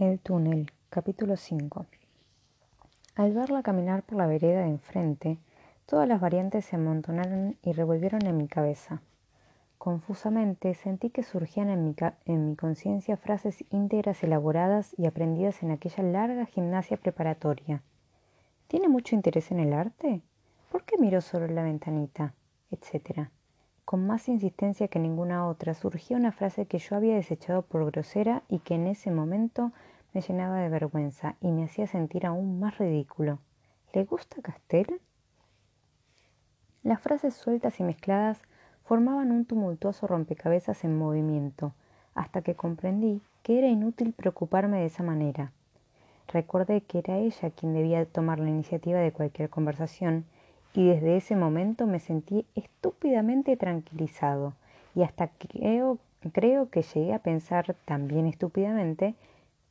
El túnel, capítulo 5 Al verla caminar por la vereda de enfrente, todas las variantes se amontonaron y revolvieron en mi cabeza. Confusamente sentí que surgían en mi, en mi conciencia frases íntegras elaboradas y aprendidas en aquella larga gimnasia preparatoria. ¿Tiene mucho interés en el arte? ¿Por qué miró solo la ventanita? etcétera. Con más insistencia que ninguna otra surgía una frase que yo había desechado por grosera y que en ese momento me llenaba de vergüenza y me hacía sentir aún más ridículo. ¿Le gusta Castel? Las frases sueltas y mezcladas formaban un tumultuoso rompecabezas en movimiento, hasta que comprendí que era inútil preocuparme de esa manera. Recordé que era ella quien debía tomar la iniciativa de cualquier conversación y desde ese momento me sentí estúpidamente tranquilizado y hasta creo, creo que llegué a pensar también estúpidamente,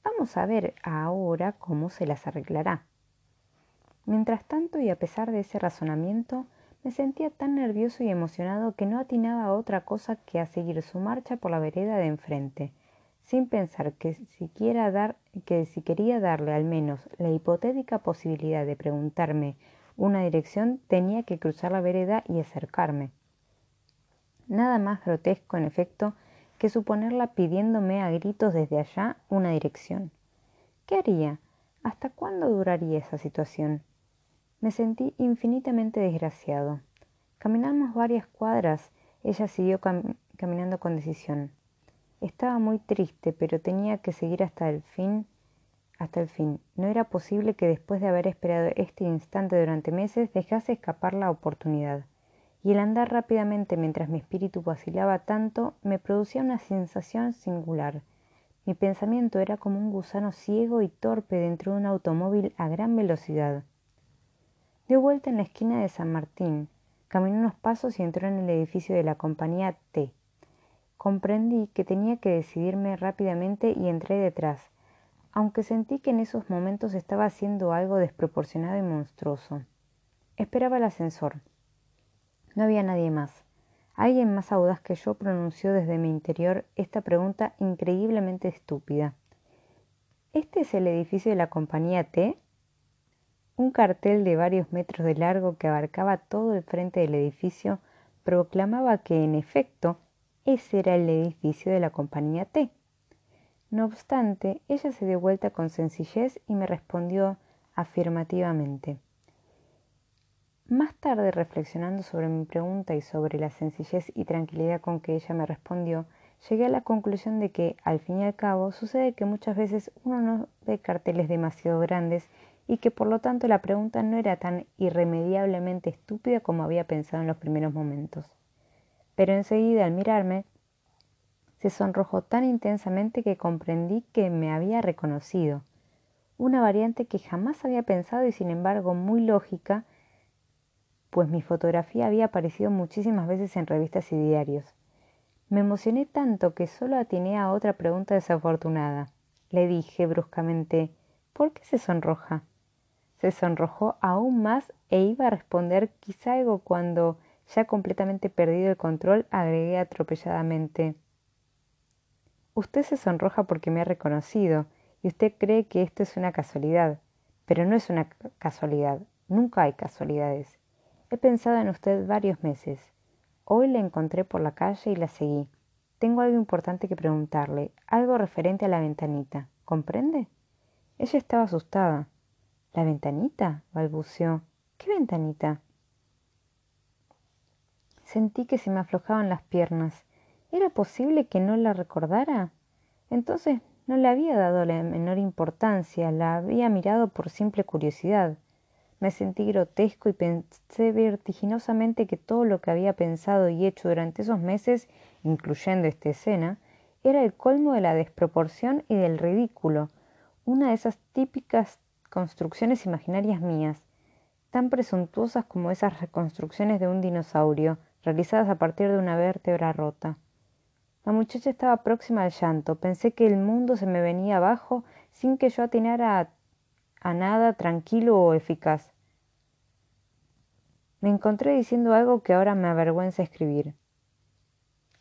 vamos a ver ahora cómo se las arreglará. Mientras tanto y a pesar de ese razonamiento, me sentía tan nervioso y emocionado que no atinaba a otra cosa que a seguir su marcha por la vereda de enfrente, sin pensar que, siquiera dar, que si quería darle al menos la hipotética posibilidad de preguntarme una dirección, tenía que cruzar la vereda y acercarme. Nada más grotesco, en efecto, que suponerla pidiéndome a gritos desde allá una dirección. ¿Qué haría? ¿Hasta cuándo duraría esa situación? Me sentí infinitamente desgraciado. Caminamos varias cuadras. Ella siguió caminando con decisión. Estaba muy triste, pero tenía que seguir hasta el fin hasta el fin. No era posible que después de haber esperado este instante durante meses dejase escapar la oportunidad. Y el andar rápidamente mientras mi espíritu vacilaba tanto me producía una sensación singular. Mi pensamiento era como un gusano ciego y torpe dentro de un automóvil a gran velocidad. Dio vuelta en la esquina de San Martín, caminó unos pasos y entró en el edificio de la compañía T. Comprendí que tenía que decidirme rápidamente y entré detrás aunque sentí que en esos momentos estaba haciendo algo desproporcionado y monstruoso. Esperaba el ascensor. No había nadie más. Alguien más audaz que yo pronunció desde mi interior esta pregunta increíblemente estúpida. ¿Este es el edificio de la compañía T? Un cartel de varios metros de largo que abarcaba todo el frente del edificio proclamaba que, en efecto, ese era el edificio de la compañía T. No obstante, ella se dio vuelta con sencillez y me respondió afirmativamente. Más tarde, reflexionando sobre mi pregunta y sobre la sencillez y tranquilidad con que ella me respondió, llegué a la conclusión de que, al fin y al cabo, sucede que muchas veces uno no ve carteles demasiado grandes y que por lo tanto la pregunta no era tan irremediablemente estúpida como había pensado en los primeros momentos. Pero enseguida, al mirarme, se sonrojó tan intensamente que comprendí que me había reconocido. Una variante que jamás había pensado y sin embargo muy lógica, pues mi fotografía había aparecido muchísimas veces en revistas y diarios. Me emocioné tanto que solo atiné a otra pregunta desafortunada. Le dije bruscamente ¿Por qué se sonroja? Se sonrojó aún más e iba a responder quizá algo cuando, ya completamente perdido el control, agregué atropelladamente Usted se sonroja porque me ha reconocido y usted cree que esto es una casualidad, pero no es una casualidad, nunca hay casualidades. He pensado en usted varios meses. Hoy la encontré por la calle y la seguí. Tengo algo importante que preguntarle, algo referente a la ventanita. ¿Comprende? Ella estaba asustada. ¿La ventanita? balbuceó. ¿Qué ventanita? Sentí que se me aflojaban las piernas. ¿Era posible que no la recordara? Entonces no le había dado la menor importancia, la había mirado por simple curiosidad. Me sentí grotesco y pensé vertiginosamente que todo lo que había pensado y hecho durante esos meses, incluyendo esta escena, era el colmo de la desproporción y del ridículo, una de esas típicas construcciones imaginarias mías, tan presuntuosas como esas reconstrucciones de un dinosaurio, realizadas a partir de una vértebra rota. La muchacha estaba próxima al llanto. Pensé que el mundo se me venía abajo sin que yo atinara a, nada tranquilo o eficaz. Me encontré diciendo algo que ahora me avergüenza escribir.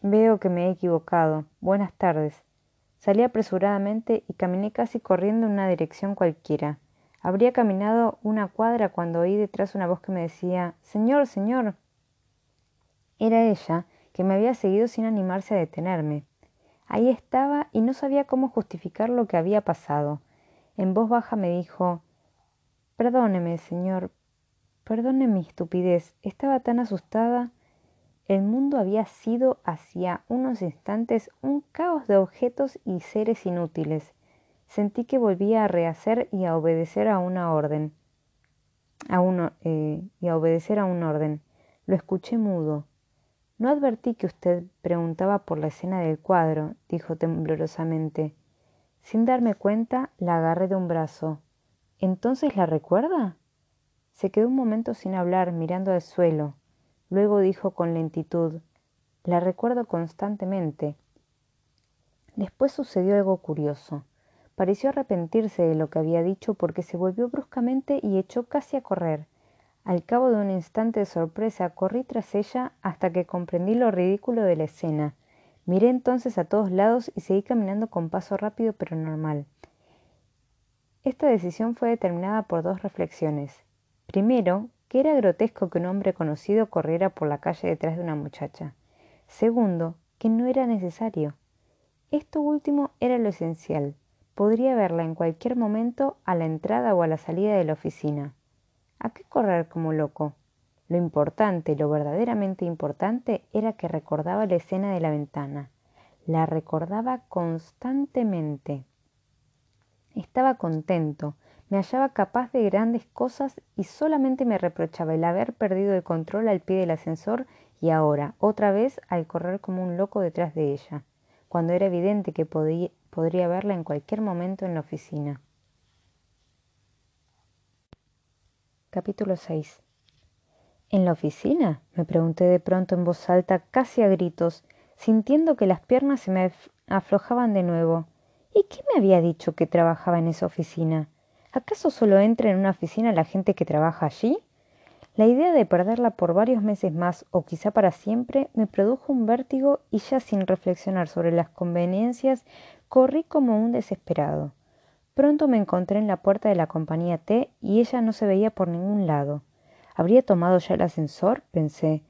Veo que me he equivocado. Buenas tardes. Salí apresuradamente y caminé casi corriendo en una dirección cualquiera. Habría caminado una cuadra cuando oí detrás una voz que me decía Señor, señor. Era ella, que me había seguido sin animarse a detenerme. Ahí estaba y no sabía cómo justificar lo que había pasado. En voz baja me dijo Perdóneme, señor, perdone mi estupidez. Estaba tan asustada. El mundo había sido hacía unos instantes un caos de objetos y seres inútiles. Sentí que volvía a rehacer y a obedecer a una orden. A eh, y a obedecer a un orden. Lo escuché mudo. No advertí que usted preguntaba por la escena del cuadro, dijo temblorosamente. Sin darme cuenta, la agarré de un brazo. ¿Entonces la recuerda? Se quedó un momento sin hablar, mirando al suelo. Luego dijo con lentitud La recuerdo constantemente. Después sucedió algo curioso. Pareció arrepentirse de lo que había dicho porque se volvió bruscamente y echó casi a correr. Al cabo de un instante de sorpresa corrí tras ella hasta que comprendí lo ridículo de la escena. Miré entonces a todos lados y seguí caminando con paso rápido pero normal. Esta decisión fue determinada por dos reflexiones. Primero, que era grotesco que un hombre conocido corriera por la calle detrás de una muchacha. Segundo, que no era necesario. Esto último era lo esencial. Podría verla en cualquier momento a la entrada o a la salida de la oficina. ¿A qué correr como loco? Lo importante, lo verdaderamente importante, era que recordaba la escena de la ventana. La recordaba constantemente. Estaba contento, me hallaba capaz de grandes cosas y solamente me reprochaba el haber perdido el control al pie del ascensor y ahora, otra vez, al correr como un loco detrás de ella, cuando era evidente que podría verla en cualquier momento en la oficina. Capítulo 6 ¿En la oficina? me pregunté de pronto en voz alta, casi a gritos, sintiendo que las piernas se me aflojaban de nuevo. ¿Y qué me había dicho que trabajaba en esa oficina? ¿Acaso solo entra en una oficina la gente que trabaja allí? La idea de perderla por varios meses más o quizá para siempre me produjo un vértigo y ya sin reflexionar sobre las conveniencias corrí como un desesperado. Pronto me encontré en la puerta de la compañía T y ella no se veía por ningún lado. ¿Habría tomado ya el ascensor? pensé.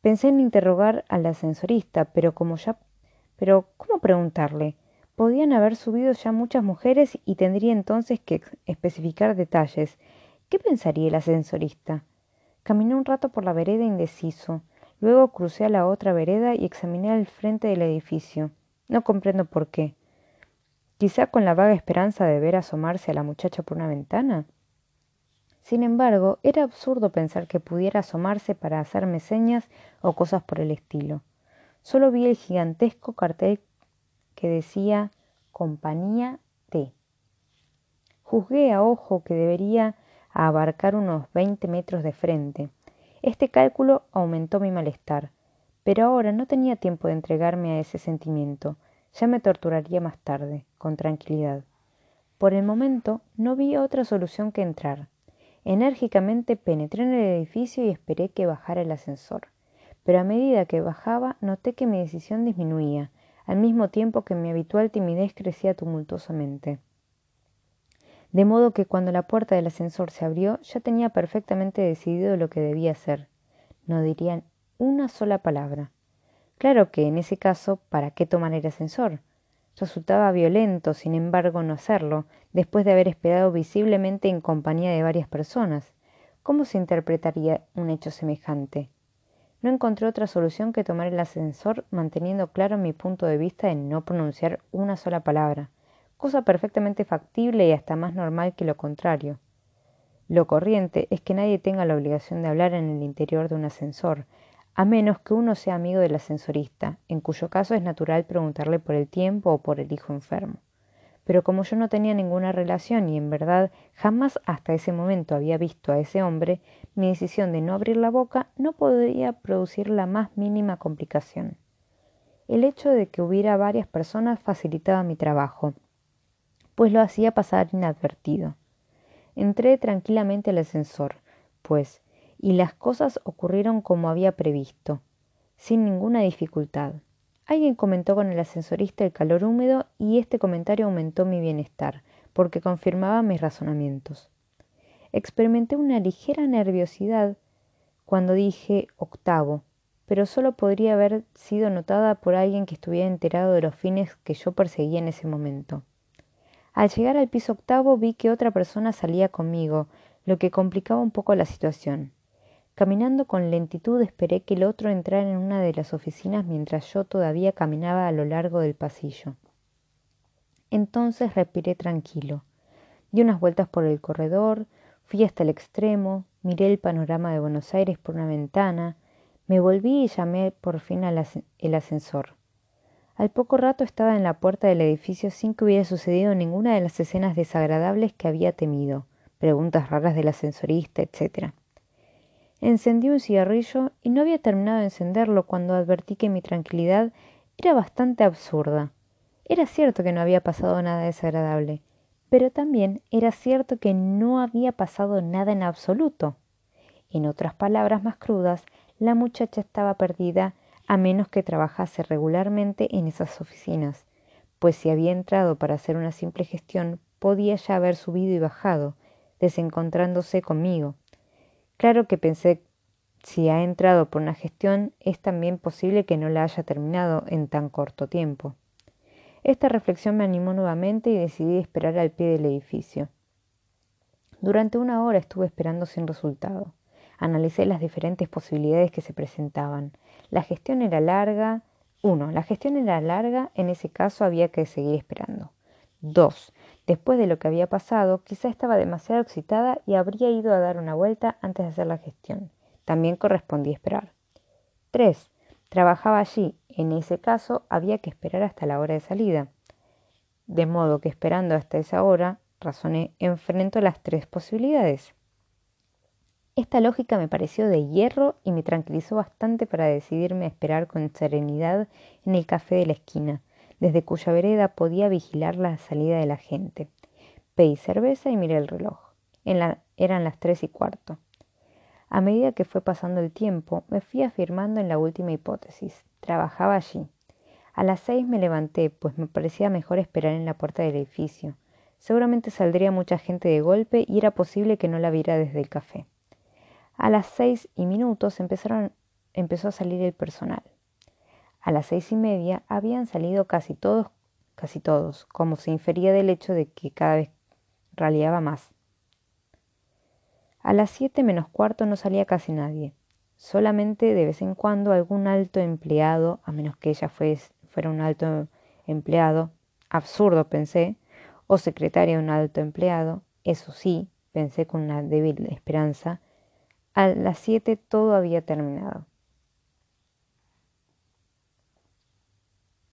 Pensé en interrogar al ascensorista, pero como ya. Pero, ¿cómo preguntarle? Podían haber subido ya muchas mujeres y tendría entonces que especificar detalles. ¿Qué pensaría el ascensorista? Caminé un rato por la vereda indeciso. Luego crucé a la otra vereda y examiné el frente del edificio. No comprendo por qué quizá con la vaga esperanza de ver asomarse a la muchacha por una ventana. Sin embargo, era absurdo pensar que pudiera asomarse para hacerme señas o cosas por el estilo. Solo vi el gigantesco cartel que decía Compañía T. Juzgué a ojo que debería abarcar unos veinte metros de frente. Este cálculo aumentó mi malestar, pero ahora no tenía tiempo de entregarme a ese sentimiento. Ya me torturaría más tarde, con tranquilidad. Por el momento no vi otra solución que entrar. Enérgicamente penetré en el edificio y esperé que bajara el ascensor. Pero a medida que bajaba noté que mi decisión disminuía, al mismo tiempo que mi habitual timidez crecía tumultuosamente. De modo que cuando la puerta del ascensor se abrió ya tenía perfectamente decidido lo que debía hacer. No diría una sola palabra. Claro que en ese caso, ¿para qué tomar el ascensor? Resultaba violento, sin embargo, no hacerlo, después de haber esperado visiblemente en compañía de varias personas. ¿Cómo se interpretaría un hecho semejante? No encontré otra solución que tomar el ascensor manteniendo claro mi punto de vista en no pronunciar una sola palabra, cosa perfectamente factible y hasta más normal que lo contrario. Lo corriente es que nadie tenga la obligación de hablar en el interior de un ascensor, a menos que uno sea amigo del ascensorista, en cuyo caso es natural preguntarle por el tiempo o por el hijo enfermo. Pero como yo no tenía ninguna relación y en verdad jamás hasta ese momento había visto a ese hombre, mi decisión de no abrir la boca no podría producir la más mínima complicación. El hecho de que hubiera varias personas facilitaba mi trabajo, pues lo hacía pasar inadvertido. Entré tranquilamente al ascensor, pues y las cosas ocurrieron como había previsto, sin ninguna dificultad. Alguien comentó con el ascensorista el calor húmedo y este comentario aumentó mi bienestar, porque confirmaba mis razonamientos. Experimenté una ligera nerviosidad cuando dije octavo, pero solo podría haber sido notada por alguien que estuviera enterado de los fines que yo perseguía en ese momento. Al llegar al piso octavo vi que otra persona salía conmigo, lo que complicaba un poco la situación. Caminando con lentitud esperé que el otro entrara en una de las oficinas mientras yo todavía caminaba a lo largo del pasillo. Entonces respiré tranquilo. Di unas vueltas por el corredor, fui hasta el extremo, miré el panorama de Buenos Aires por una ventana, me volví y llamé por fin al ascensor. Al poco rato estaba en la puerta del edificio sin que hubiera sucedido ninguna de las escenas desagradables que había temido, preguntas raras del ascensorista, etc. Encendí un cigarrillo y no había terminado de encenderlo cuando advertí que mi tranquilidad era bastante absurda. Era cierto que no había pasado nada desagradable, pero también era cierto que no había pasado nada en absoluto. En otras palabras más crudas, la muchacha estaba perdida a menos que trabajase regularmente en esas oficinas, pues si había entrado para hacer una simple gestión, podía ya haber subido y bajado, desencontrándose conmigo. Claro que pensé, si ha entrado por una gestión, es también posible que no la haya terminado en tan corto tiempo. Esta reflexión me animó nuevamente y decidí esperar al pie del edificio. Durante una hora estuve esperando sin resultado. Analicé las diferentes posibilidades que se presentaban. La gestión era larga. Uno, la gestión era larga, en ese caso había que seguir esperando. Dos, Después de lo que había pasado, quizá estaba demasiado excitada y habría ido a dar una vuelta antes de hacer la gestión. También correspondía esperar. 3. Trabajaba allí. En ese caso, había que esperar hasta la hora de salida. De modo que esperando hasta esa hora, razoné, enfrento las tres posibilidades. Esta lógica me pareció de hierro y me tranquilizó bastante para decidirme a esperar con serenidad en el café de la esquina, desde cuya vereda podía vigilar la salida de la gente. Pedí cerveza y miré el reloj. eran las tres y cuarto. A medida que fue pasando el tiempo, me fui afirmando en la última hipótesis. Trabajaba allí. A las seis me levanté, pues me parecía mejor esperar en la puerta del edificio. Seguramente saldría mucha gente de golpe y era posible que no la viera desde el café. A las seis y minutos empezó a salir el personal. A las seis y media habían salido casi todos, casi todos, como se infería del hecho de que cada vez raleaba más. A las siete menos cuarto no salía casi nadie, solamente de vez en cuando algún alto empleado, a menos que ella fuera un alto empleado, absurdo pensé, o secretaria de un alto empleado, eso sí, pensé con una débil esperanza, a las siete todo había terminado.